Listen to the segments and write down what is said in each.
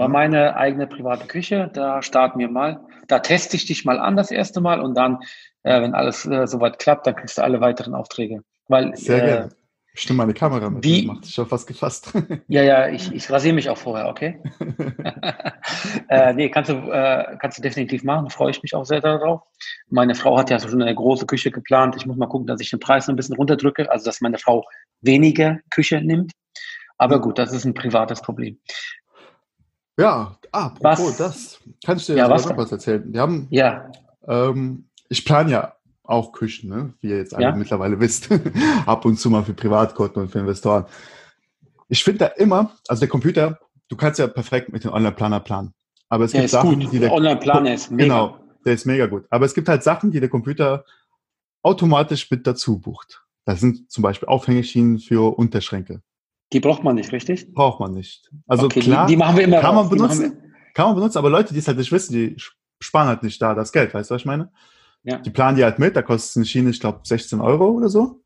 War meine eigene private Küche. Da starten wir mal. Da teste ich dich mal an das erste Mal und dann, äh, wenn alles äh, soweit klappt, dann kriegst du alle weiteren Aufträge. Weil, Sehr äh, gerne. Stimme meine Kamera mit. Wie? Macht dich schon fast gefasst. Ja, ja, ich, ich rasiere mich auch vorher, okay? äh, nee, kannst du, äh, kannst du definitiv machen. Freue ich mich auch sehr darauf. Meine Frau hat ja schon eine große Küche geplant. Ich muss mal gucken, dass ich den Preis noch ein bisschen runterdrücke, also dass meine Frau weniger Küche nimmt. Aber gut, das ist ein privates Problem. Ja, ah, apropos das. Kann ich dir Ja, was noch was erzählen? Wir haben, Ja, ähm, ich plane ja auch Küchen, ne? wie ihr jetzt alle Ja. mittlerweile wisst. Ab und zu mal für Privatkunden und für Investoren. Ich finde da immer, also der Computer, du kannst ja perfekt mit dem Online-Planer planen. Aber es der gibt Sachen, gut. die der Online-Planer ist mega. Genau, der ist mega gut. Aber es gibt halt Sachen, die der Computer automatisch mit dazu bucht. Das sind zum Beispiel Aufhängeschienen für Unterschränke. Die braucht man nicht, richtig? Braucht man nicht. Also okay, klar, die, die machen wir immer kann man raus. Machen benutzen, kann man benutzen, aber Leute, die es halt nicht wissen, die sparen halt nicht da das Geld, weißt du, was ich meine? Ja, Die planen die halt mit, da kostet eine Schiene, ich glaube, 16 Euro oder so.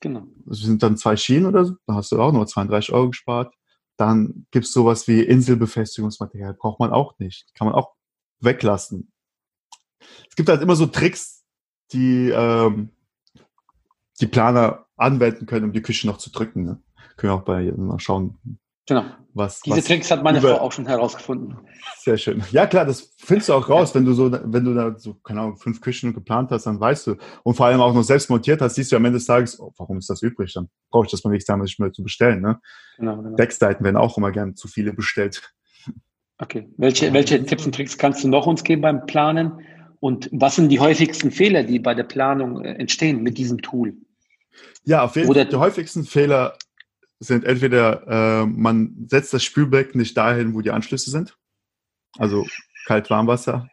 genau. Das sind dann zwei Schienen oder so, da hast du auch nur 32 Euro gespart. Dann gibt's sowas wie Inselbefestigungsmaterial, braucht man auch nicht. Kann man auch weglassen. Es gibt halt immer so Tricks, die ähm, die Planer anwenden können, um die Küche noch zu drücken. Ne? Können wir auch bei mal schauen, genau. was. Diese was Tricks hat meine über- Frau auch schon herausgefunden. Sehr schön. Ja, klar, das findest du auch raus, wenn du so, wenn du da so, keine Ahnung, fünf Küchen geplant hast, dann weißt du. Und vor allem auch noch selbst montiert hast, siehst du am Ende des Tages, oh, warum ist das übrig? Dann brauche ich das mal nicht sagen, nicht mehr zu bestellen. Ne? Genau, genau. Deckseiten werden auch immer gern zu viele bestellt. Okay. Welche, welche Tipps und Tricks kannst du noch uns geben beim Planen? Und was sind die häufigsten Fehler, die bei der Planung äh, entstehen mit diesem Tool? Ja, auf jeden Oder- Fall. Die häufigsten Fehler sind entweder, äh, man setzt das Spülbecken nicht dahin, wo die Anschlüsse sind. Also kalt-warmwasser.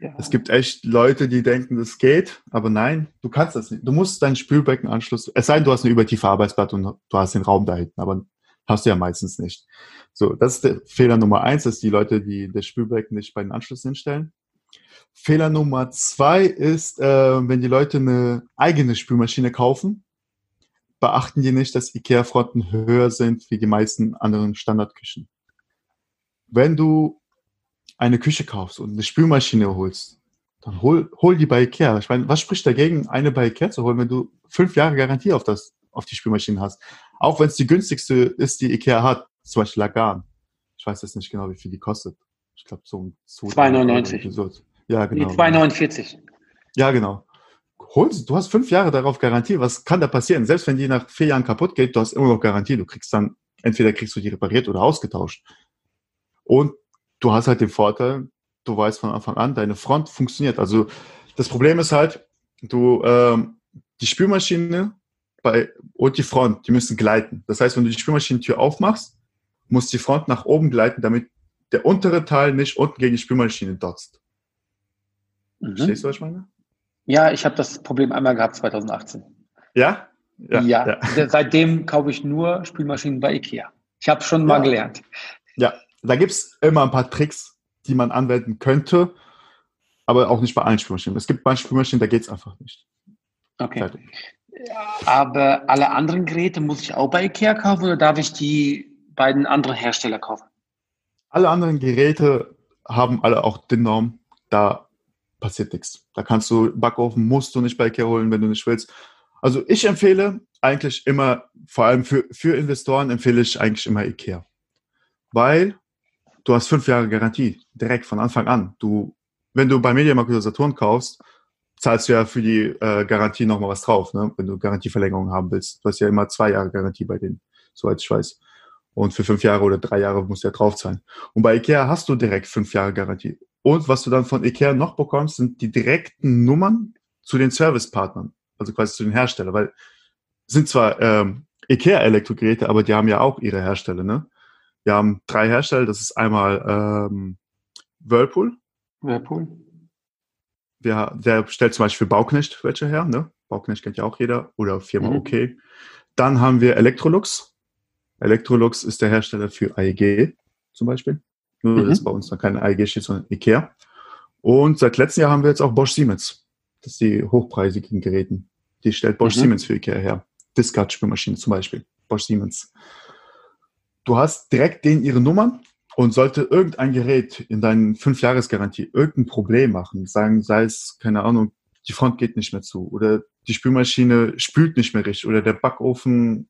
Ja. Es gibt echt Leute, die denken, das geht, aber nein, du kannst das nicht. Du musst deinen Spülbeckenanschluss, es sei denn, du hast eine übertiefe Arbeitsplatte und du hast den Raum da hinten, aber hast du ja meistens nicht. So, das ist der Fehler Nummer eins, dass die Leute, die das Spülbecken nicht bei den Anschlüssen hinstellen. Fehler Nummer zwei ist, äh, wenn die Leute eine eigene Spülmaschine kaufen, beachten die nicht, dass IKEA-Fronten höher sind wie die meisten anderen Standardküchen. Wenn du eine Küche kaufst und eine Spülmaschine holst, dann hol, hol die bei Ikea. Ich meine, was spricht dagegen, eine bei Ikea zu holen, wenn du fünf Jahre Garantie auf, das, auf die Spülmaschine hast? Auch wenn es die günstigste ist, die Ikea hat, zum Beispiel Lagan. Ich weiß jetzt nicht genau, wie viel die kostet. Ich glaube, so um 2,99. so. Ja, Nee, genau. 2,49. Ja, genau. Hol sie, du hast fünf Jahre darauf Garantie. Was kann da passieren? Selbst wenn die nach vier Jahren kaputt geht, du hast immer noch Garantie. Du kriegst dann, entweder kriegst du die repariert oder ausgetauscht. Und du hast halt den Vorteil, du weißt von Anfang an, deine Front funktioniert. Also das Problem ist halt, du, ähm, die Spülmaschine bei, und die Front, die müssen gleiten. Das heißt, wenn du die Spülmaschinentür aufmachst, muss die Front nach oben gleiten, damit der untere Teil nicht unten gegen die Spülmaschine dotzt. Verstehst Mhm. du, was ich meine? Ja, ich habe das Problem einmal gehabt 2018. Ja? Ja, seitdem kaufe ich nur Spülmaschinen bei Ikea. Ich habe schon mal Ja. gelernt. Ja, da gibt's immer ein paar Tricks, die man anwenden könnte, aber auch nicht bei allen Spülmaschinen. Es gibt manche Spülmaschinen, da geht's einfach nicht. Okay. Fertig. Aber alle anderen Geräte muss ich auch bei Ikea kaufen oder darf ich die beiden anderen Hersteller kaufen? Alle anderen Geräte haben alle auch den Norm, da passiert nichts. Da kannst du Backofen musst du nicht bei Ikea holen, wenn du nicht willst. Also ich empfehle eigentlich immer, vor allem für, für Investoren empfehle ich eigentlich immer Ikea. Weil du hast fünf Jahre Garantie, direkt von Anfang an. Du, wenn du bei Mediamarkt oder Saturn kaufst, zahlst du ja für die äh, Garantie nochmal was drauf, ne? wenn du Garantieverlängerung haben willst. Du hast ja immer zwei Jahre Garantie bei denen, soweit ich weiß. Und für fünf Jahre oder drei Jahre musst du ja drauf zahlen. Und bei Ikea hast du direkt fünf Jahre Garantie. Und was du dann von Ikea noch bekommst, sind die direkten Nummern zu den Servicepartnern, also quasi zu den Herstellern, weil sind zwar ähm, Ikea-Elektrogeräte, aber die haben ja auch ihre Hersteller, ne? Wir haben drei Hersteller. Das ist einmal ähm, Whirlpool. Whirlpool. Der, der stellt zum Beispiel Bauknecht welche her. Ne? Bauknecht kennt ja auch jeder. Oder Firma Mhm. OK. Dann haben wir Electrolux. Electrolux ist der Hersteller für AEG zum Beispiel. Nur, Mhm. dass bei uns noch kein AEG steht, sondern Ikea. Und seit letztem Jahr haben wir jetzt auch Bosch Siemens. Das sind die hochpreisigen Geräten. Die stellt Bosch Mhm. Siemens für Ikea her. Discard-Spülmaschinen zum Beispiel. Bosch Siemens. Du hast direkt denen ihre Nummern und sollte irgendein Gerät in deinen fünf Jahresgarantie irgendein Problem machen, sagen, sei es, keine Ahnung, die Front geht nicht mehr zu oder die Spülmaschine spült nicht mehr richtig oder der Backofen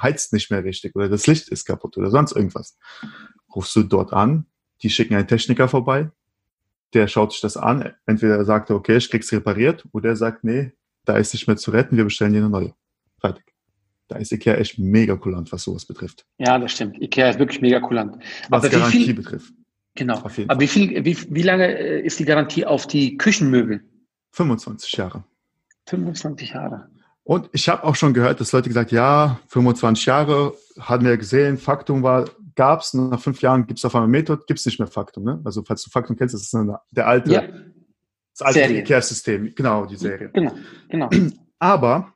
heizt nicht mehr richtig oder das Licht ist kaputt oder sonst irgendwas. Rufst du dort an, die schicken einen Techniker vorbei, der schaut sich das an, entweder sagt er, okay, ich krieg's repariert, oder er sagt, nee, da ist nicht mehr zu retten, wir bestellen dir eine neue. Fertig. Da ist Ikea echt mega kulant, was sowas betrifft. Ja, das stimmt. Ikea ist wirklich mega kulant. Was Aber wie Garantie viel- betrifft. Genau. Aber wie viel, wie, wie lange äh, ist die Garantie auf die Küchenmöbel? 25 Jahre. 25 Jahre. Und ich habe auch schon gehört, dass Leute gesagt, ja, 25 Jahre, hatten wir gesehen, Faktum war, gab's, nach fünf Jahren gibt's auf einmal Method, gibt's nicht mehr Faktum. Ne? Also falls du Faktum kennst, das ist eine, der alte, Ja, das alte Serie. Ikea-System, genau, die Serie. genau, genau. Aber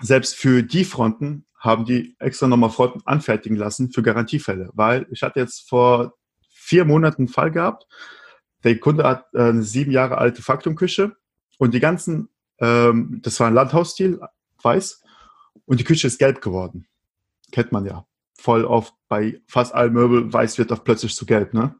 selbst für die Fronten haben die extra nochmal Fronten anfertigen lassen für Garantiefälle, weil ich hatte jetzt vor vier Monaten einen Fall gehabt, der Kunde hat äh, eine sieben Jahre alte Faktumküche und die ganzen, ähm, das war ein Landhausstil, weiß, und die Küche ist gelb geworden. Kennt man ja. Voll oft bei fast allen Möbel, weiß wird auf plötzlich zu gelb, ne?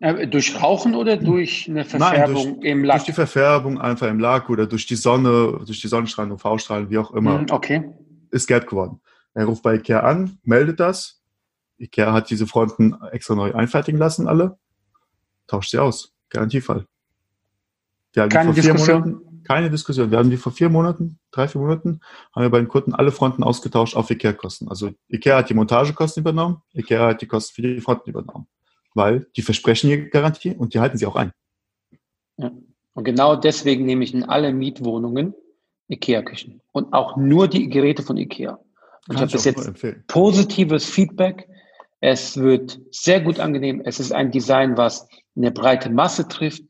Äh, durch Rauchen oder durch eine Nein, Verfärbung im Lack? Durch die Verfärbung einfach im Lack oder durch die Sonne, durch die Sonnenstrahlen, UV-Strahlen, wie auch immer. Hm, Okay. ist gelb geworden. Er ruft bei Ikea an, meldet das. Ikea hat diese Fronten extra neu einfertigen lassen, alle. Tauscht sie aus. Garantiefall. Die Keine Diskussion? Monaten, keine Diskussion. Wir hatten die vor vier Monaten, drei, vier Monaten, haben wir bei den Kunden alle Fronten ausgetauscht auf Ikea-Kosten. Also Ikea hat die Montagekosten übernommen, Ikea hat die Kosten für die Fronten übernommen. Weil die versprechen die Garantie und die halten sie auch ein. Und genau deswegen nehme ich in alle Mietwohnungen Ikea-Küchen. Und auch nur die Geräte von Ikea. Und ich Kann habe ich bis auch nur jetzt empfehlen. positives Feedback. Es wird sehr gut angenehm. Es ist ein Design, was eine breite Masse trifft.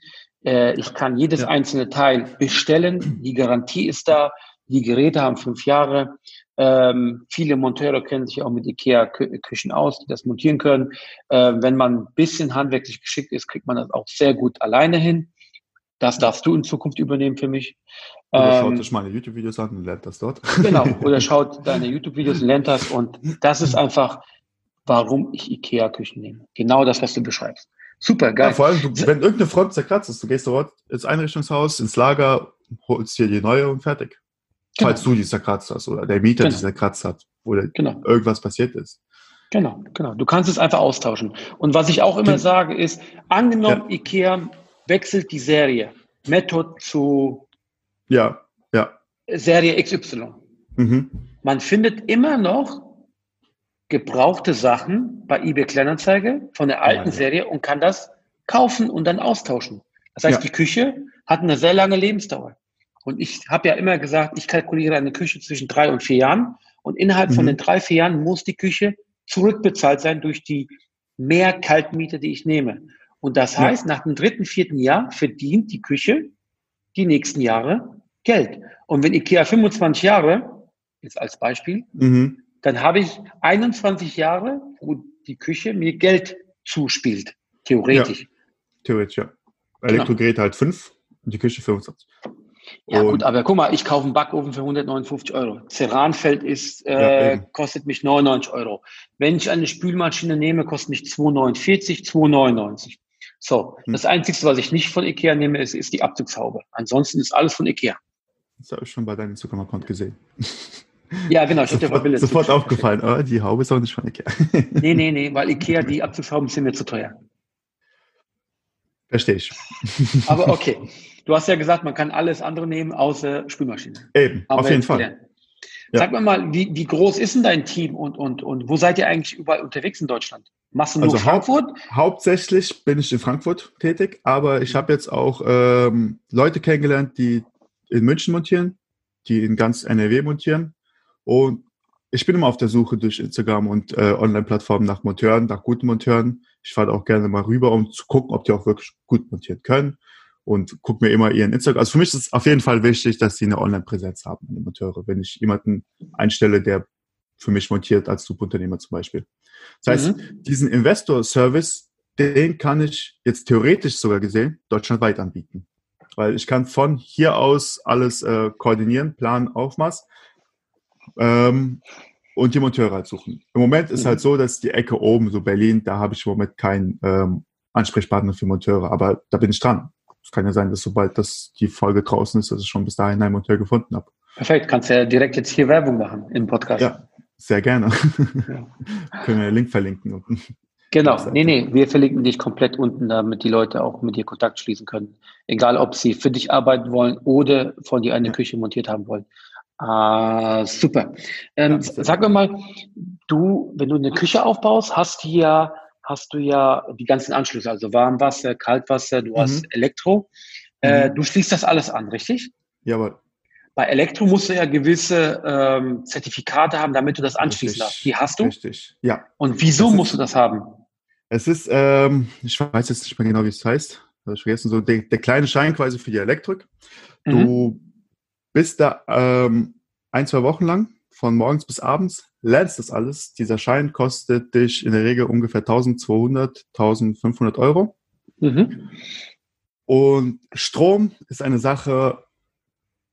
Äh, Ich kann jedes Ja. einzelne Teil bestellen. Die Garantie ist da. Die Geräte haben fünf Jahre. Ähm, viele Monteure kennen sich auch mit IKEA-Küchen aus, die das montieren können. Äh, wenn man ein bisschen handwerklich geschickt ist, kriegt man das auch sehr gut alleine hin. Das darfst du in Zukunft übernehmen für mich. Oder schaut Ähm, euch meine YouTube-Videos an und lernt das dort. Genau, oder schaut deine YouTube-Videos, lernt das und das ist einfach, warum ich IKEA-Küchen nehme. Genau das, was du beschreibst. Super, Ja, geil. vor allem, du, wenn irgendeine Front zerkratzt ist, du gehst dort ins Einrichtungshaus, ins Lager, holst dir die neue und fertig. Genau. Falls du die zerkratzt hast oder der Mieter die Genau. zerkratzt hat oder Genau, irgendwas passiert ist. genau, genau. Du kannst es einfach austauschen. Und was ich auch immer Gen- sage ist, angenommen, IKEA wechselt die Serie Method zu Ja, ja. Serie XY. Mhm. Man findet immer noch gebrauchte Sachen bei eBay Kleinanzeige von der alten Ja, ja. Serie und kann das kaufen und dann austauschen. Das heißt, Ja. die Küche hat eine sehr lange Lebensdauer. Und ich habe ja immer gesagt, ich kalkuliere eine Küche zwischen drei und vier Jahren. Und innerhalb von Mhm. den drei, vier Jahren muss die Küche zurückbezahlt sein durch die mehr Kaltmiete, die ich nehme. Und das heißt, nach dem dritten, vierten Jahr verdient die Küche die nächsten Jahre Geld. Und wenn IKEA 25 Jahre, jetzt als Beispiel, Mhm. Dann habe ich 21 Jahre, wo die Küche mir Geld zuspielt, theoretisch. Theoretisch, ja. Genau. Elektrogeräte halt 5 und die Küche 25. Ja, Und- gut, aber guck mal, ich kaufe einen Backofen für 159 Euro. Ceranfeld ist, Ja, äh, eben. kostet mich 99 Euro. Wenn ich eine Spülmaschine nehme, kostet mich 2,49, 2,99. So, Hm. das Einzige, was ich nicht von Ikea nehme, ist, ist die Abzugshaube. Ansonsten ist alles von Ikea. Das habe ich schon bei deinem Instagram-Account gesehen. Ja, genau, ich Sofort, Bilder sofort aufgefallen, aber die Haube ist auch nicht von Ikea. Nee, nee, nee, weil Ikea, die Abzugshauben sind mir zu teuer. Verstehe ich. Aber okay, du hast ja gesagt, man kann alles andere nehmen, außer Spülmaschine. Eben, Haben auf jeden Fall. Ja. Sag mir mal, wie, wie groß ist denn dein Team und, und, und wo seid ihr eigentlich überall unterwegs in Deutschland? Machst du nur Also Frankfurt? Hauptsächlich bin ich in Frankfurt tätig, aber ich habe jetzt auch ähm, Leute kennengelernt, die in München montieren, die in ganz NRW montieren und ich bin immer auf der Suche durch Instagram und äh, Online-Plattformen nach Monteuren, nach guten Monteuren. Ich fahre auch gerne mal rüber, um zu gucken, ob die auch wirklich gut montieren können und gucke mir immer ihren Instagram. Also für mich ist es auf jeden Fall wichtig, dass sie eine Online-Präsenz haben, die Monteure. Wenn ich jemanden einstelle, der für mich montiert als Subunternehmer zum Beispiel. Das heißt, mhm. diesen Investor-Service, den kann ich jetzt theoretisch sogar gesehen deutschlandweit anbieten. Weil ich kann von hier aus alles äh, koordinieren, planen, Aufmaß ähm, und die Monteure halt suchen. Im Moment ist mhm. halt so, dass die Ecke oben, so Berlin, da habe ich im Moment keinen ähm, Ansprechpartner für Monteure, aber da bin ich dran. Es kann ja sein, dass sobald das die Folge draußen ist, dass ich schon bis dahin einen Monteur gefunden habe. Perfekt, kannst ja direkt jetzt hier Werbung machen im Podcast. Ja, sehr gerne. Ja. Können wir den Link verlinken unten. Genau, nee, nee, wir verlinken dich komplett unten, damit die Leute auch mit dir Kontakt schließen können. Egal, ob sie für dich arbeiten wollen oder von dir eine ja. Küche montiert haben wollen. Ah, super. Ähm, ja, sag mir mal, du, wenn du eine Küche aufbaust, hast du ja hast du ja die ganzen Anschlüsse, also Warmwasser, Kaltwasser, du mhm. hast Elektro. Äh, mhm. du schließt das alles an, richtig? Jawohl. Bei Elektro musst du ja gewisse ähm, Zertifikate haben, damit du das anschließen darfst. Die hast du? Richtig, ja. Und wieso musst du das haben? Es ist, ähm, ich weiß jetzt nicht mehr genau, wie es heißt. Ich vergessen, so der, der kleine Schein quasi für die Elektrik. Du mhm. Bist da ähm, ein, zwei Wochen lang von morgens bis abends, lernst das alles. Dieser Schein kostet dich in der Regel ungefähr 1200, 1500 Euro. Mhm. Und Strom ist eine Sache,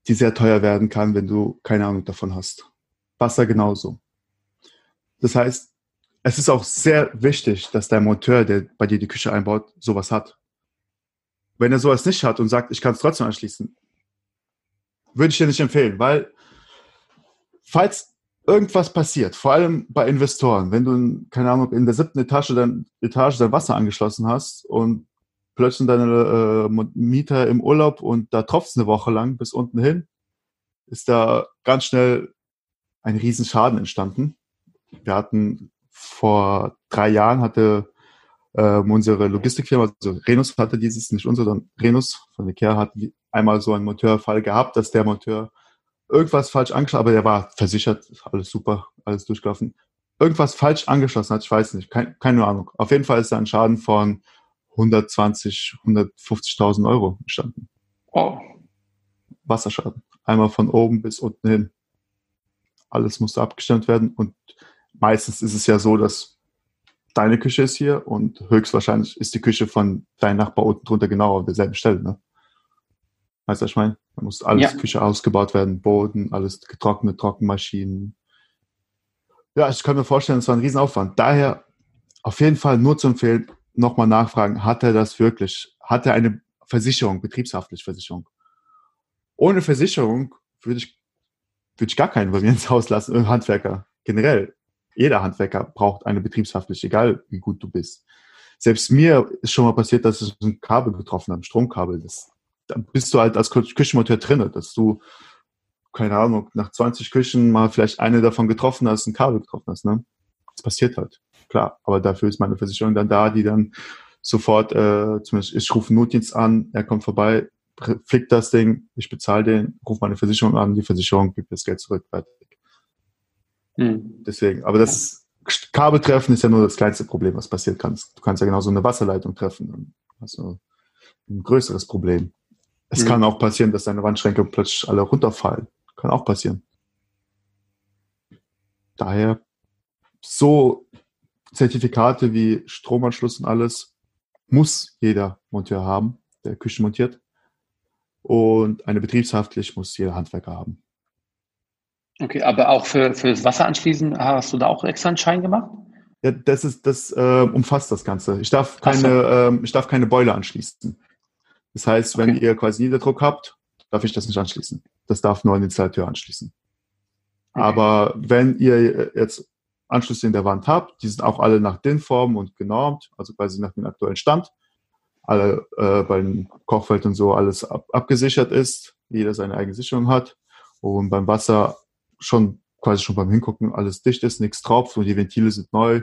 die sehr teuer werden kann, wenn du keine Ahnung davon hast. Wasser genauso. Das heißt, es ist auch sehr wichtig, dass dein Monteur, der bei dir die Küche einbaut, sowas hat. Wenn er sowas nicht hat und sagt, ich kann es trotzdem anschließen, würde ich dir nicht empfehlen, weil falls irgendwas passiert, vor allem bei Investoren, wenn du, keine Ahnung, in der siebten Etage dein, Etage dein Wasser angeschlossen hast und plötzlich deine äh, Mieter im Urlaub und da tropft es eine Woche lang bis unten hin, ist da ganz schnell ein Riesenschaden entstanden. Wir hatten vor drei Jahren hatte äh, unsere Logistikfirma, also Renus hatte dieses, nicht unser, sondern Renus von Ikea hat einmal so einen Monteurfall gehabt, dass der Monteur irgendwas falsch angeschlossen, aber der war versichert, alles super, alles durchgelaufen. Irgendwas falsch angeschlossen hat, ich weiß nicht, kein, keine Ahnung. Auf jeden Fall ist da ein Schaden von 120, 150.000 Euro entstanden. Oh. Wasserschaden. Einmal von oben bis unten hin. Alles musste abgestimmt werden und meistens ist es ja so, dass deine Küche ist hier und höchstwahrscheinlich ist die Küche von deinem Nachbar unten drunter genau auf derselben Stelle. Ne? Weißt du, was ich meine? Da muss alles ja. Küche ausgebaut werden, Boden, alles getrocknet, Trockenmaschinen. Ja, ich kann mir vorstellen, es war ein Riesenaufwand. Daher auf jeden Fall nur zu empfehlen, nochmal nachfragen, hat er das wirklich? Hat er eine Versicherung, betriebshaftliche Versicherung? Ohne Versicherung würde ich, würde ich gar keinen bei mir ins Haus lassen, Handwerker. Generell. Jeder Handwerker braucht eine betriebshaftliche, egal wie gut du bist. Selbst mir ist schon mal passiert, dass ich ein Kabel getroffen habe, ein Stromkabel. Das dann bist du halt als Küchenmonteur drinne, dass du, keine Ahnung, nach 20 Küchen mal vielleicht eine davon getroffen hast, ein Kabel getroffen hast, ne? Das passiert halt. Klar, aber dafür ist meine Versicherung dann da, die dann sofort, äh, zumindest ich rufe Notdienst an, er kommt vorbei, flickt das Ding, ich bezahle den, rufe meine Versicherung an, die Versicherung gibt das Geld zurück, fertig. Hm. Deswegen, aber das Kabel treffen ist ja nur das kleinste Problem, was passiert kann. Du kannst ja genauso eine Wasserleitung treffen, dann hast du ein größeres Problem. Es mhm. kann auch passieren, dass deine Wandschränke plötzlich alle runterfallen. Kann auch passieren. Daher so Zertifikate wie Stromanschluss und alles muss jeder Monteur haben, der Küchen montiert. Und eine betriebshaftlich muss jeder Handwerker haben. Okay, aber auch für, für das Wasser anschließen hast du da auch extra einen Schein gemacht? Ja, das ist, das äh, umfasst das Ganze. Ich darf keine, so. ähm, ich darf keine Boiler anschließen. Das heißt, wenn okay. ihr quasi Niederdruck habt, darf ich das nicht anschließen. Das darf nur ein Installateur anschließen. Okay. Aber wenn ihr jetzt Anschlüsse in der Wand habt, die sind auch alle nach DIN-Form und genormt, also quasi nach dem aktuellen Stand, alle äh, beim Kochfeld und so alles ab, abgesichert ist, jeder seine eigene Sicherung hat und beim Wasser schon quasi schon beim Hingucken alles dicht ist, nichts tropft und die Ventile sind neu,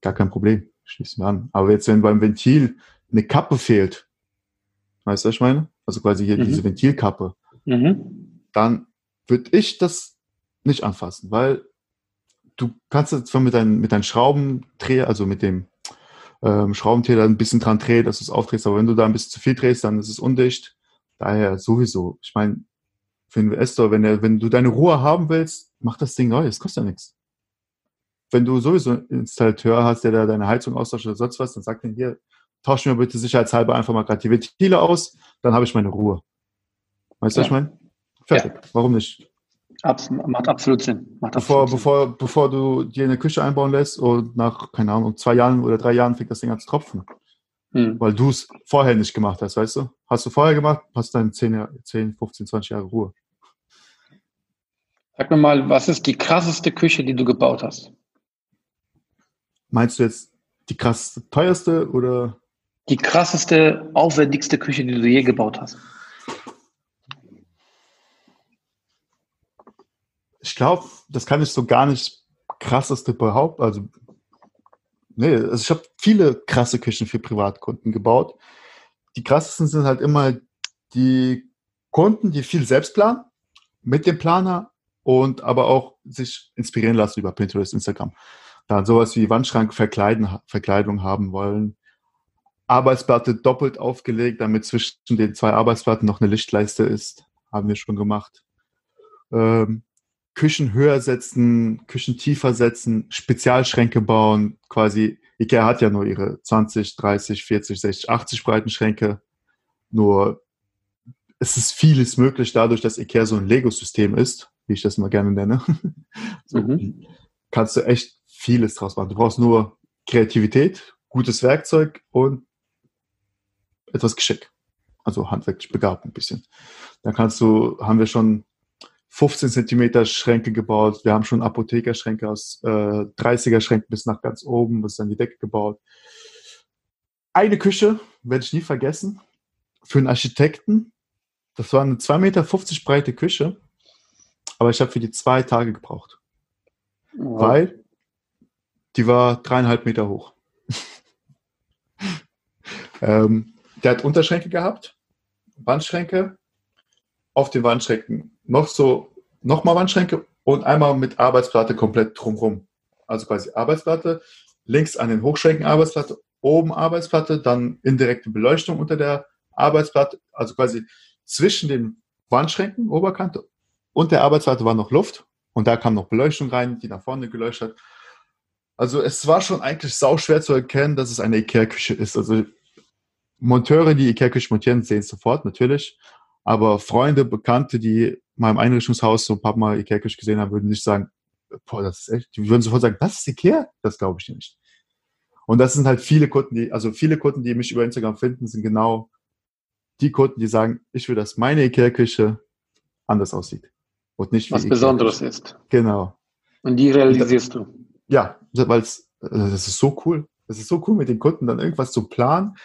gar kein Problem, schließen wir an. Aber jetzt, wenn beim Ventil eine Kappe fehlt, Weißt du, was ich meine? Also quasi hier mhm. diese Ventilkappe. Mhm. Dann würde ich das nicht anfassen, weil du kannst jetzt mit deinem mit deinen Schraubendreher, also mit dem ähm, Schraubendreher ein bisschen dran drehen, dass du es aufdrehst, aber wenn du da ein bisschen zu viel drehst, dann ist es undicht. Daher sowieso. Ich meine, für einen Investor, wenn, er, wenn du deine Ruhe haben willst, mach das Ding neu, es kostet ja nichts. Wenn du sowieso einen Installateur hast, der da deine Heizung austauscht oder sonst was, dann sag den hier, tausch mir bitte sicherheitshalber einfach mal gerade die Ventile aus, dann habe ich meine Ruhe. Weißt du, ja. was ich meine? Fertig. Ja. Warum nicht? Abs macht absolut Sinn. Macht bevor, absolut bevor, Sinn. bevor du dir eine Küche einbauen lässt und nach, keine Ahnung, zwei Jahren oder drei Jahren fängt das Ding an zu tropfen. Hm. Weil du es vorher nicht gemacht hast, weißt du? Hast du vorher gemacht, hast dann 10, 10, 15, 20 Jahre Ruhe. Sag mir mal, was ist die krasseste Küche, die du gebaut hast? Meinst du jetzt die krasseste, teuerste oder? Die krasseste, aufwendigste Küche, die du je gebaut hast. Ich glaube, das kann ich so gar nicht krasseste behaupten. Also, nee, also ich habe viele krasse Küchen für Privatkunden gebaut. Die krassesten sind halt immer die Kunden, die viel selbst planen, mit dem Planer und aber auch sich inspirieren lassen über Pinterest, Instagram. Dann sowas wie Wandschrank verkleiden, Verkleidung haben wollen, Arbeitsplatte doppelt aufgelegt, damit zwischen den zwei Arbeitsplatten noch eine Lichtleiste ist. Haben wir schon gemacht. Ähm, Küchen höher setzen, Küchen tiefer setzen, Spezialschränke bauen. Quasi, Ikea hat ja nur ihre 20, 30, 40, 60, 80 breiten Schränke. Nur es ist vieles möglich dadurch, dass Ikea so ein Lego-System ist, wie ich das immer gerne nenne. so, mhm. Kannst du echt vieles draus machen. Du brauchst nur Kreativität, gutes Werkzeug und etwas Geschick. Also handwerklich begabt ein bisschen. Da kannst du, haben wir schon 15 Zentimeter Schränke gebaut. Wir haben schon Apothekerschränke aus äh, 30er Schränken bis nach ganz oben, bis an die Decke gebaut. Eine Küche werde ich nie vergessen. Für einen Architekten. Das war eine 2,50 Meter breite Küche. Aber ich habe für die zwei Tage gebraucht. Wow. Weil die war dreieinhalb Meter hoch. ähm, der hat Unterschränke gehabt, Wandschränke, auf den Wandschränken noch so, nochmal Wandschränke und einmal mit Arbeitsplatte komplett drumherum. Also quasi Arbeitsplatte, links an den Hochschränken Arbeitsplatte, oben Arbeitsplatte, dann indirekte Beleuchtung unter der Arbeitsplatte, also quasi zwischen den Wandschränken, Oberkante und der Arbeitsplatte war noch Luft und da kam noch Beleuchtung rein, die nach vorne geleuchtet hat. Also es war schon eigentlich sau schwer zu erkennen, dass es eine Ikea-Küche ist. Also Monteure, die Ikea-Küche montieren, sehen es sofort, natürlich. Aber Freunde, Bekannte, die mal im Einrichtungshaus so ein paar Mal Ikea-Küche gesehen haben, würden nicht sagen, boah, das ist echt, die würden sofort sagen, das ist Ikea? Das glaube ich nicht. Und das sind halt viele Kunden, die, also viele Kunden, die mich über Instagram finden, sind genau die Kunden, die sagen, ich will, dass meine Ikea-Küche anders aussieht. Und nicht wie Was Besonderes ist. Genau. Und die realisierst du. Ja, weil es, äh, das ist so cool. Das ist so cool, mit den Kunden dann irgendwas zu planen.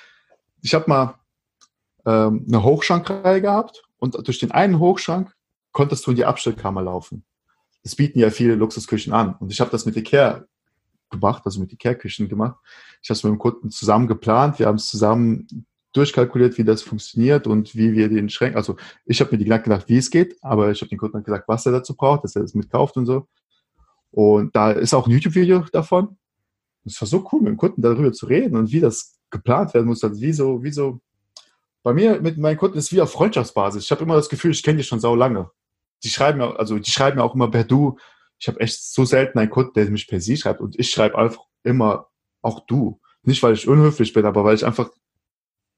Ich habe mal ähm, eine Hochschrankreihe gehabt und durch den einen Hochschrank konntest du in die Abstellkammer laufen. Das bieten ja viele Luxusküchen an. Und ich habe das mit Ikea gemacht, also mit Ikea-Küchen gemacht. Ich habe es mit dem Kunden zusammen geplant. Wir haben es zusammen durchkalkuliert, wie das funktioniert und wie wir den Schränk, also ich habe mir die Gedanken gedacht, wie es geht, aber ich habe den Kunden gesagt, was er dazu braucht, dass er das mitkauft und so. Und da ist auch ein YouTube-Video davon. Es war so cool, mit dem Kunden darüber zu reden und wie das geplant werden muss. Also wie so, wie so, bei mir mit meinen Kunden ist wie auf Freundschaftsbasis. Ich habe immer das Gefühl, ich kenne die schon sau lange. Die schreiben mir, also die schreiben mir auch immer per Du. Ich habe echt so selten einen Kunden, der mich per Sie schreibt und ich schreibe einfach immer auch du. Nicht, weil ich unhöflich bin, aber weil ich einfach,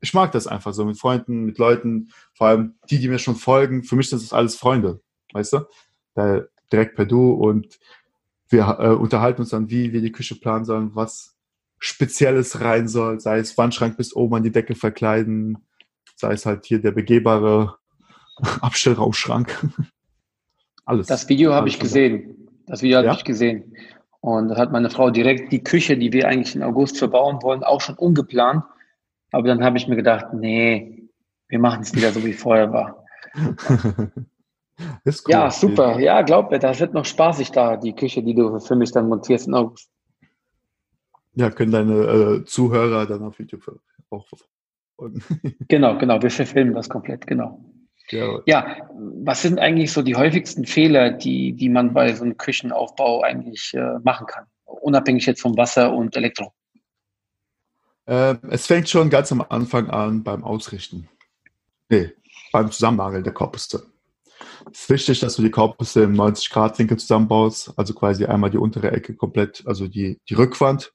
ich mag das einfach so mit Freunden, mit Leuten, vor allem die, die mir schon folgen. Für mich sind das alles Freunde, weißt du? Da direkt per Du und wir äh, unterhalten uns dann, wie wir die Küche planen sollen, was Spezielles rein soll, sei es Wandschrank bis oben an die Decke verkleiden, sei es halt hier der begehbare Abstellraumschrank. Alles. Das Video habe ich gesehen. Das Video habe ja? ich gesehen. Und da hat meine Frau direkt die Küche, die wir eigentlich in August verbauen wollen, auch schon umgeplant. Aber dann habe ich mir gedacht, nee, wir machen es wieder so wie vorher war. Cool. Ja, super. Ja, glaub mir, das wird noch spaßig da, die Küche, die du für mich dann montierst in August. Ja, können deine äh, Zuhörer dann auf YouTube auch verfolgen. genau, genau. Wir verfilmen das komplett, genau. Ja. ja, was sind eigentlich so die häufigsten Fehler, die, die man bei so einem Küchenaufbau eigentlich äh, machen kann? Unabhängig jetzt vom Wasser und Elektro. Äh, es fängt schon ganz am Anfang an beim Ausrichten. Nee, beim Zusammennageln der Korpusse. Es ist wichtig, dass du die Korpusse im 90-Grad-Winkel zusammenbaust, also quasi einmal die untere Ecke komplett, also die, die Rückwand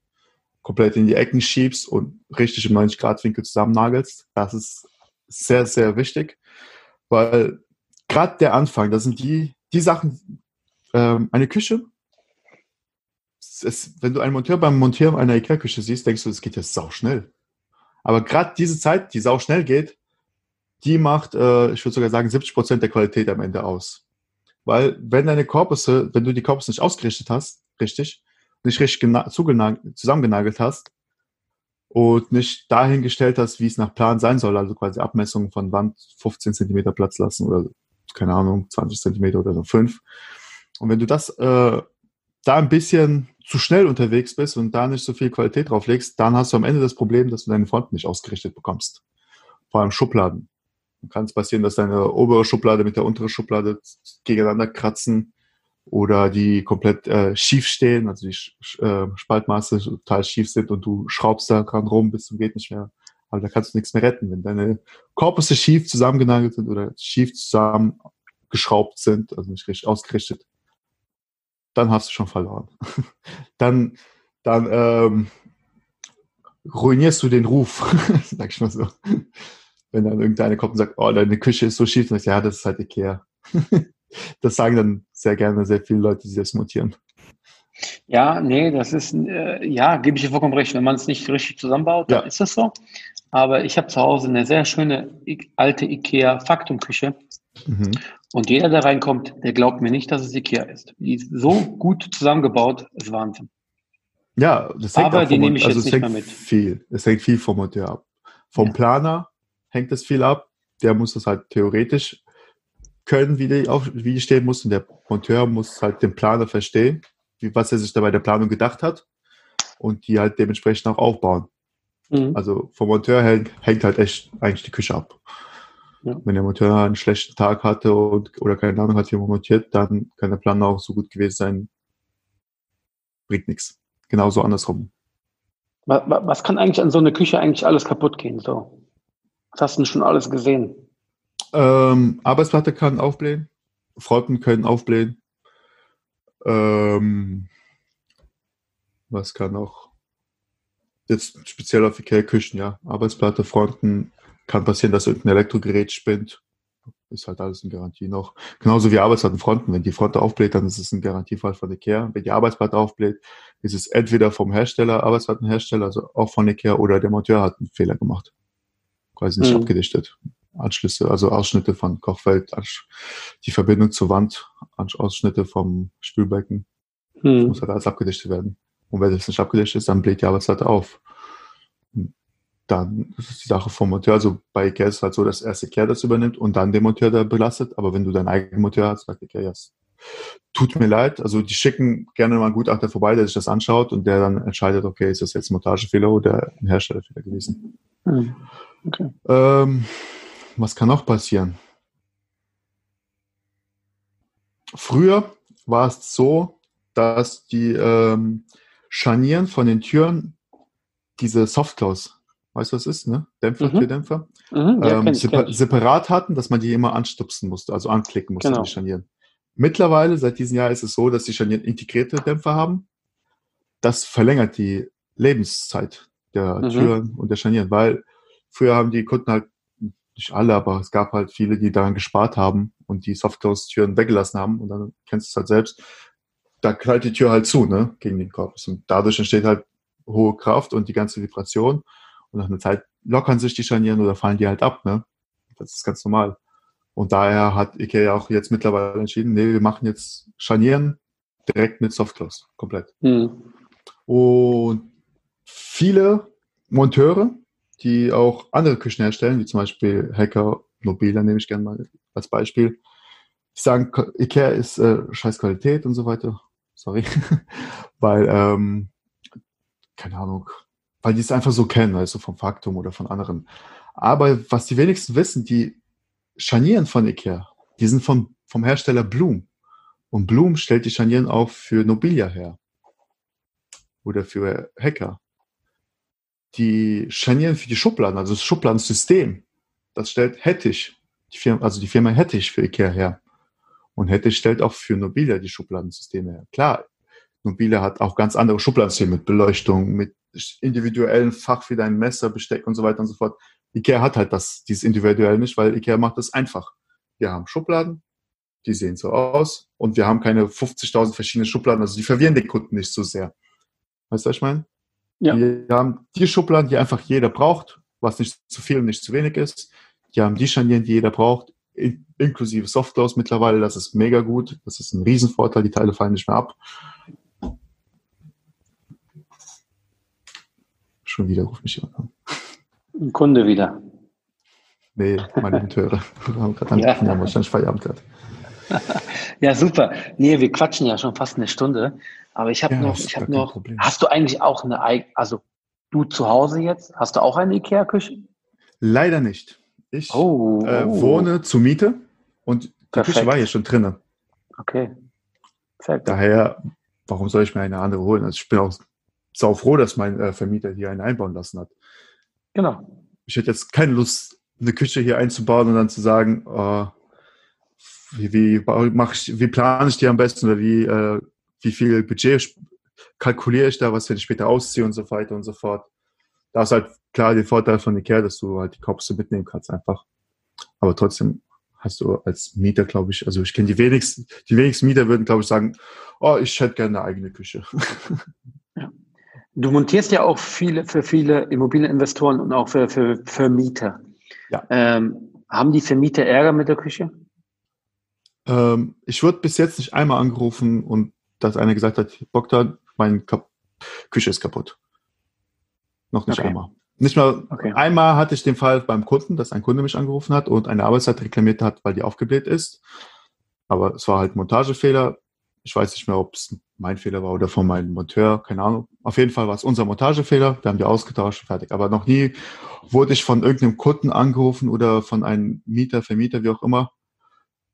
komplett in die Ecken schiebst und richtig im 90-Grad-Winkel zusammennagelst. Das ist sehr, sehr wichtig, weil gerade der Anfang, das sind die, die Sachen, ähm, eine Küche, es, wenn du einen Monteur beim Montieren einer Ikea-Küche siehst, denkst du, es geht jetzt sau schnell. Aber gerade diese Zeit, die sau schnell geht, die macht, äh, ich würde sogar sagen, 70 Prozent der Qualität am Ende aus. Weil wenn deine Korpusse, wenn du die Korpusse nicht ausgerichtet hast, richtig, nicht richtig zusammengenagelt hast und nicht dahingestellt hast, wie es nach Plan sein soll, also quasi Abmessungen von Wand 15 Zentimeter Platz lassen oder keine Ahnung, 20 Zentimeter oder so 5. Und wenn du das äh, da ein bisschen zu schnell unterwegs bist und da nicht so viel Qualität drauf legst, dann hast du am Ende das Problem, dass du deine Fronten nicht ausgerichtet bekommst. Vor allem Schubladen. Dann kann es passieren, dass deine obere Schublade mit der unteren Schublade gegeneinander kratzen oder die komplett äh, schief stehen, also die äh, Spaltmaße total schief sind und du schraubst da dran rum bis zum geht nicht mehr. Aber da kannst du nichts mehr retten. Wenn deine Korpusse schief zusammengenagelt sind oder schief zusammengeschraubt sind, also nicht richtig ausgerichtet, dann hast du schon verloren. dann dann ähm, ruinierst du den Ruf, sag ich mal so wenn dann irgendeiner kommt und sagt, oh, deine Küche ist so schief, dann sag ich, ja, das ist halt Ikea. das sagen dann sehr gerne sehr viele Leute, die das montieren. Ja, nee, das ist, äh, ja, gebe ich dir vollkommen recht. Wenn man es nicht richtig zusammenbaut, dann ja. ist das so. Aber ich habe zu Hause eine sehr schöne alte Ikea Faktumküche. Mhm. Und jeder, der reinkommt, der glaubt mir nicht, dass es Ikea ist. Die ist so gut zusammengebaut, ist Wahnsinn. Ja, das hängt Aber die nehme ich also jetzt nicht mehr mit. Viel. Es hängt viel vom Monteur ab. Vom ja. Planer hängt es viel ab. Der muss das halt theoretisch können, wie die, auf, wie die stehen muss. Und der Monteur muss halt den Planer verstehen, wie, was er sich da bei der Planung gedacht hat und die halt dementsprechend auch aufbauen. Mhm. Also vom Monteur hängt, hängt, halt echt eigentlich die Küche ab. Ja. Wenn der Monteur einen schlechten Tag hatte und, oder keine Ahnung hat, wie man montiert, dann kann der Planer auch so gut gewesen sein. Bringt nichts. Genauso andersrum. Was, kann eigentlich an so einer Küche eigentlich alles kaputt gehen? So? Was hast du schon alles gesehen? Ähm, Arbeitsplatte kann aufblähen. Fronten können aufblähen. Ähm, was kann noch? Jetzt speziell auf IKEA-Küchen, ja. Arbeitsplatte, Fronten. Kann passieren, dass irgendein Elektrogerät spinnt. Ist halt alles in Garantie noch. Genauso wie Arbeitsplattenfronten. Wenn die Front aufbläht, dann ist es ein Garantiefall von IKEA. Wenn die Arbeitsplatte aufbläht, ist es entweder vom Hersteller, Arbeitsplattenhersteller, also auch von IKEA, oder der Monteur hat einen Fehler gemacht quasi nicht mhm. abgedichtet. Anschlüsse, also Ausschnitte von Kochfeld, die Verbindung zur Wand, Ausschnitte vom Spülbecken. Mhm. Muss halt alles abgedichtet werden. Und wenn das nicht abgedichtet ist, dann bläht die Arbeitsseite auf. Dann ist es die Sache vom Monteur. Also bei Ikea ist es halt so, dass erst Ikea das übernimmt und dann der Monteur da belastet. Aber wenn du deinen eigenen Monteur hast, sagt Ikea, ja, yes. tut mir leid. Also die schicken gerne mal einen Gutachter vorbei, der sich das anschaut und der dann entscheidet, okay, ist das jetzt ein Montagefehler oder ein Herstellerfehler gewesen. Mhm. Okay. Ähm, was kann noch passieren? Früher war es so, dass die ähm, Scharnieren von den Türen diese Softclose, weißt du, was ist, ne? Dämpfer, mhm. Türdämpfer, mhm, ja, ähm, separ separat hatten, dass man die immer anstupsen musste, also anklicken musste, genau. die Scharnieren. Mittlerweile, seit diesem Jahr, ist es so, dass die Scharnieren integrierte Dämpfer haben. Das verlängert die Lebenszeit der mhm. Türen und der Scharnieren, weil Früher haben die Kunden halt, nicht alle, aber es gab halt viele, die daran gespart haben und die Softclose-Türen weggelassen haben und dann kennst du es halt selbst. Da knallt die Tür halt zu, ne, gegen den Korpus. Und dadurch entsteht halt hohe Kraft und die ganze Vibration. Und nach einer Zeit lockern sich die Scharnieren oder fallen die halt ab, ne. Das ist ganz normal. Und daher hat Ikea auch jetzt mittlerweile entschieden, nee, wir machen jetzt Scharnieren direkt mit Softclose, komplett. Mhm. Und viele Monteure, die auch andere Küchen herstellen, wie zum Beispiel Hacker, Nobila nehme ich gerne mal als Beispiel. Die sagen, Ikea ist äh, scheiß Qualität und so weiter. Sorry. weil, ähm, keine Ahnung, weil die es einfach so kennen, also vom Faktum oder von anderen. Aber was die wenigsten wissen, die Scharnieren von Ikea, die sind vom, vom Hersteller Bloom. Und Bloom stellt die Scharnieren auch für Nobilia her. Oder für Hacker. Die Scharnieren für die Schubladen, also das Schubladensystem, das stellt Hettich, die Firma, also die Firma Hettich für Ikea her. Und Hettich stellt auch für Nobilia die Schubladensysteme her. Klar, Nobilia hat auch ganz andere Schubladensysteme mit Beleuchtung, mit individuellen Fach für dein Messer, Besteck und so weiter und so fort. Ikea hat halt das, dieses individuell nicht, weil Ikea macht das einfach. Wir haben Schubladen, die sehen so aus und wir haben keine 50.000 verschiedene Schubladen, also die verwirren den Kunden nicht so sehr. Weißt du, was ich meine? Ja. Wir haben die Schubladen, die einfach jeder braucht, was nicht zu viel und nicht zu wenig ist. Die haben die Scharnieren, die jeder braucht, inklusive Softlaws mittlerweile. Das ist mega gut. Das ist ein Riesenvorteil. Die Teile fallen nicht mehr ab. Schon wieder ruft mich jemand an. Ein Kunde wieder. Nee, meine Monteure. Wir haben gerade ja. haben wahrscheinlich Feierabend gehabt. Ja, super. Nee, wir quatschen ja schon fast eine Stunde. Aber ich habe ja, noch, ich habe noch, Problem. hast du eigentlich auch eine also du zu Hause jetzt, hast du auch eine Ikea-Küche? Leider nicht. Ich oh, äh, oh. wohne zur Miete und die Perfekt. Küche war hier schon drinnen. Okay. Perfekt. Daher, warum soll ich mir eine andere holen? Also ich bin auch sau froh, dass mein äh, Vermieter hier eine einbauen lassen hat. Genau. Ich hätte jetzt keine Lust, eine Küche hier einzubauen und dann zu sagen, äh, wie, wie, mach ich, wie plane ich die am besten oder wie, äh, wie viel Budget kalkuliere ich da, was wenn ich später ausziehe und so weiter und so fort. Da ist halt klar der Vorteil von Ikea, dass du halt die Kopse mitnehmen kannst einfach. Aber trotzdem hast du als Mieter, glaube ich, also ich kenne die wenigsten, die wenigsten Mieter würden, glaube ich, sagen, oh, ich hätte gerne eine eigene Küche. Ja. Du montierst ja auch viele für viele Immobilieninvestoren und auch für, für Vermieter. Ja. Ähm, haben die Vermieter Ärger mit der Küche? Ähm, ich wurde bis jetzt nicht einmal angerufen und dass einer gesagt hat, Bogdan, meine Küche ist kaputt. Noch nicht okay. einmal. Nicht mal okay. einmal hatte ich den Fall beim Kunden, dass ein Kunde mich angerufen hat und eine Arbeitszeit reklamiert hat, weil die aufgebläht ist. Aber es war halt Montagefehler. Ich weiß nicht mehr, ob es mein Fehler war oder von meinem Monteur, keine Ahnung. Auf jeden Fall war es unser Montagefehler. Wir haben die ausgetauscht, fertig. Aber noch nie wurde ich von irgendeinem Kunden angerufen oder von einem Mieter, Vermieter, wie auch immer,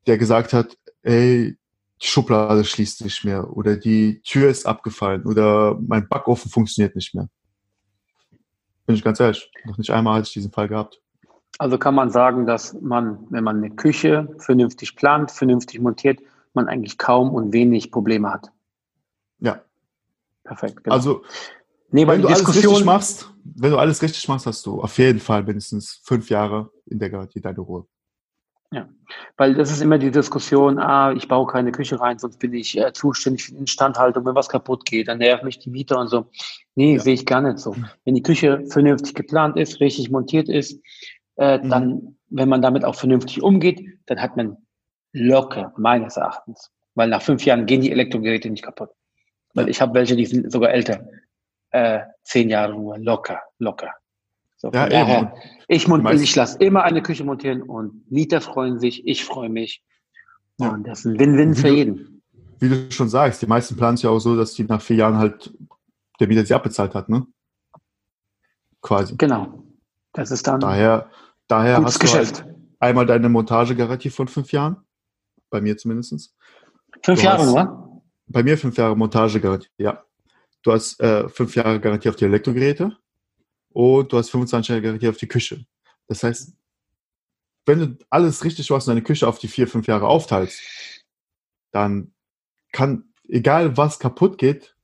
der gesagt hat, ey, die Schublade schließt nicht mehr oder die Tür ist abgefallen oder mein Backofen funktioniert nicht mehr. Bin ich ganz ehrlich, noch nicht einmal hatte ich diesen Fall gehabt. Also kann man sagen, dass man, wenn man eine Küche vernünftig plant, vernünftig montiert, man eigentlich kaum und wenig Probleme hat. Ja. Perfekt. Genau. Also, nee, wenn du alles richtig machst, wenn du alles richtig machst, hast du auf jeden Fall mindestens fünf Jahre in der Garantie deine Ruhe. Ja, weil das ist immer die Diskussion, ah, ich baue keine Küche rein, sonst bin ich äh, zuständig für die Instandhaltung, wenn was kaputt geht, dann nervt mich die Mieter und so. Nee, ja. sehe ich gar nicht so. Wenn die Küche vernünftig geplant ist, richtig montiert ist, äh, mhm. dann, wenn man damit auch vernünftig umgeht, dann hat man locker, meines Erachtens. Weil nach fünf Jahren gehen die Elektrogeräte nicht kaputt. Weil ich habe welche, die sind sogar älter. Äh, zehn Jahre nur, locker, locker. So, ja, daher, ich, ich lasse immer eine Küche montieren und Mieter freuen sich, ich freue mich. Ja. Und das ist ein Win-Win für jeden. Wie du schon sagst, die meisten planen es ja auch so, dass die nach vier Jahren halt der Mieter sie abbezahlt hat, ne? Quasi. Genau. Das ist dann daher, daher hast Geschäft. du halt einmal deine Montagegarantie von fünf Jahren. Bei mir zumindest. Fünf du Jahre nur? bei mir fünf Jahre Montagegarantie, ja. Du hast äh, fünf Jahre Garantie auf die Elektrogeräte und du hast 25 Jahre auf die Küche. Das heißt, wenn du alles richtig machst und deine Küche auf die vier, fünf Jahre aufteilst, dann kann, egal was kaputt geht,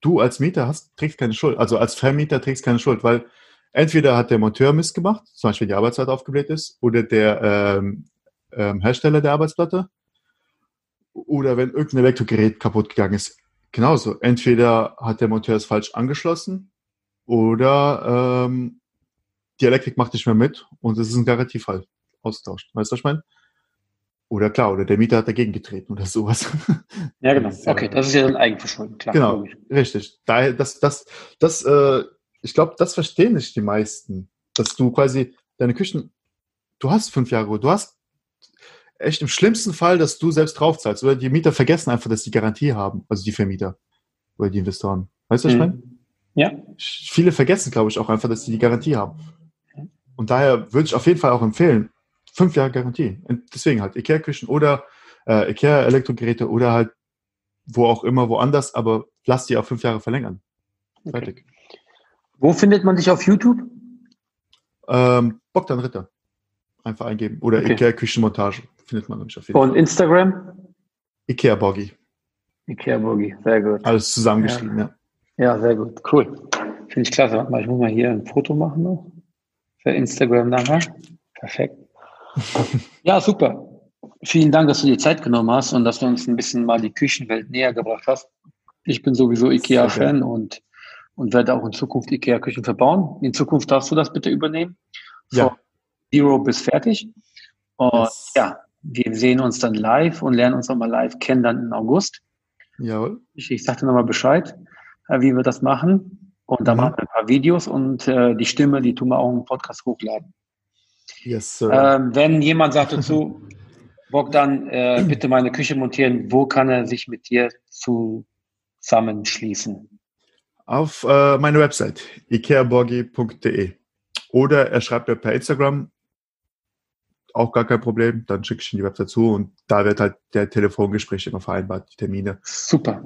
du als Mieter hast, trägst keine Schuld. Also als Vermieter trägst keine Schuld, weil entweder hat der Monteur Mist gemacht, zum Beispiel die Arbeitszeit aufgebläht ist, oder der ähm, ähm, Hersteller der Arbeitsplatte, oder wenn irgendein Elektrogerät kaputt gegangen ist, genauso. Entweder hat der Monteur es falsch angeschlossen oder ähm, die Elektrik macht nicht mehr mit und es ist ein Garantiefall austauscht. Weißt du, was ich meine? Oder klar, oder der Mieter hat dagegen getreten oder sowas. Ja, genau. Okay, das ist ja ein Eigenverschulden, klar. Genau, richtig. Daher, das, das, das, äh, ich glaube, das verstehen nicht die meisten, dass du quasi deine Küchen, du hast fünf Jahre, du hast echt im schlimmsten Fall, dass du selbst draufzahlst. Oder die Mieter vergessen einfach, dass die Garantie haben. Also die Vermieter oder die Investoren. Weißt du, was ich mhm. meine? Ja. Viele vergessen, glaube ich, auch einfach, dass die die Garantie haben. Und daher würde ich auf jeden Fall auch empfehlen, fünf Jahre Garantie. Und deswegen halt Ikea-Küchen oder äh, Ikea-Elektrogeräte oder halt wo auch immer, woanders, aber lass die auf fünf Jahre verlängern. Fertig. Okay. Wo findet man dich auf YouTube? Ähm, Bogdan Ritter. Einfach eingeben. Oder okay. Ikea Küchenmontage findet man mich auf jeden Fall. Und Instagram? Ikea Boggy. Ikea Boggy, sehr gut. Alles zusammengeschrieben, ja. ja. Ja, sehr gut. Cool. Finde ich klasse. Warte mal, ich muss mal hier ein Foto machen noch. Für Instagram nachher. Perfekt. ja, super. Vielen Dank, dass du dir Zeit genommen hast und dass du uns ein bisschen mal die Küchenwelt näher gebracht hast. Ich bin sowieso IKEA-Fan und, und werde auch in Zukunft IKEA-Küchen verbauen. In Zukunft darfst du das bitte übernehmen. Ja. Von Zero bis fertig. Und yes. ja, wir sehen uns dann live und lernen uns nochmal live kennen dann im August. Jawohl. Ich, ich sage dir nochmal Bescheid, wie wir das machen. Und dann mhm. machen wir ein paar Videos und äh, die Stimme, die tun wir auch im Podcast hochladen. Yes, sir. Ähm, wenn jemand sagt dazu, Bogdan, äh, bitte meine Küche montieren, wo kann er sich mit dir zusammenschließen? Auf äh, meine Website ikeaborgi.de oder er schreibt mir per Instagram, auch gar kein Problem, dann schicke ich ihm die Website zu und da wird halt der Telefongespräch immer vereinbart, die Termine. Super.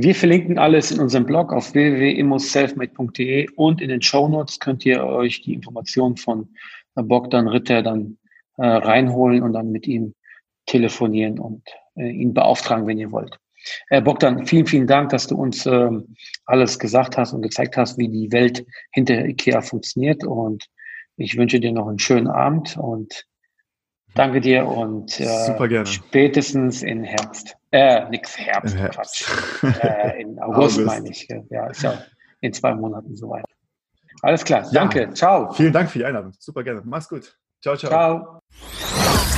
Wir verlinken alles in unserem Blog auf www.immoselfmade.de und in den Show Notes könnt ihr euch die Informationen von Bogdan Ritter dann äh, reinholen und dann mit ihm telefonieren und äh, ihn beauftragen, wenn ihr wollt. Äh, Bogdan, vielen, vielen Dank, dass du uns äh, alles gesagt hast und gezeigt hast, wie die Welt hinter IKEA funktioniert. Und ich wünsche dir noch einen schönen Abend und danke dir und äh, Super gerne. spätestens in Herbst. Äh, nix Herbst, Im Herbst. Quatsch. äh, in August, August, meine ich. Ja, ist ja in zwei Monaten soweit. Alles klar, danke, ja. ciao. Vielen Dank für die Einladung, super gerne. Mach's gut. Ciao, ciao. Ciao.